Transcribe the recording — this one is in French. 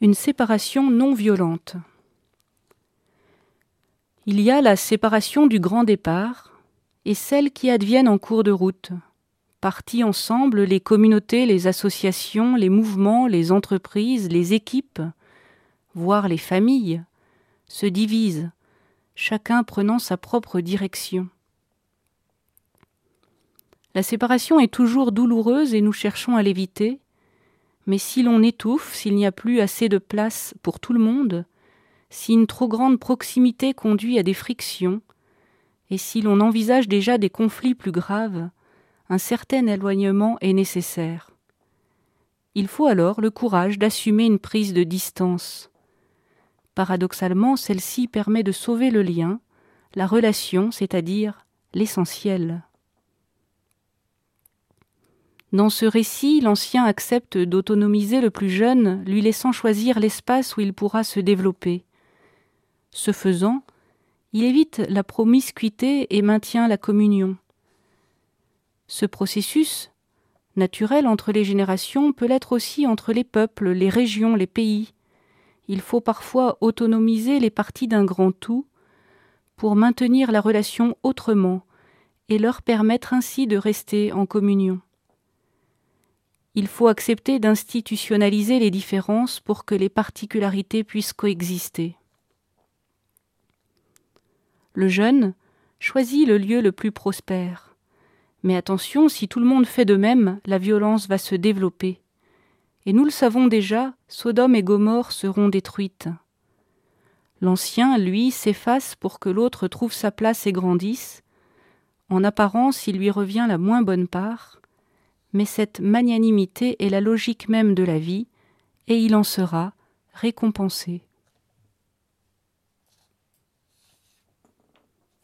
Une séparation non violente. Il y a la séparation du grand départ et celle qui adviennent en cours de route. Partis ensemble, les communautés, les associations, les mouvements, les entreprises, les équipes, voire les familles, se divisent, chacun prenant sa propre direction. La séparation est toujours douloureuse et nous cherchons à l'éviter, mais si l'on étouffe, s'il n'y a plus assez de place pour tout le monde, si une trop grande proximité conduit à des frictions, et si l'on envisage déjà des conflits plus graves, un certain éloignement est nécessaire. Il faut alors le courage d'assumer une prise de distance. Paradoxalement, celle-ci permet de sauver le lien, la relation, c'est-à-dire l'essentiel. Dans ce récit, l'ancien accepte d'autonomiser le plus jeune, lui laissant choisir l'espace où il pourra se développer. Ce faisant, il évite la promiscuité et maintient la communion. Ce processus, naturel entre les générations, peut l'être aussi entre les peuples, les régions, les pays. Il faut parfois autonomiser les parties d'un grand tout pour maintenir la relation autrement et leur permettre ainsi de rester en communion. Il faut accepter d'institutionnaliser les différences pour que les particularités puissent coexister. Le jeune choisit le lieu le plus prospère. Mais attention, si tout le monde fait de même, la violence va se développer. Et nous le savons déjà, Sodome et Gomorre seront détruites. L'ancien, lui, s'efface pour que l'autre trouve sa place et grandisse. En apparence, il lui revient la moins bonne part, mais cette magnanimité est la logique même de la vie, et il en sera récompensé.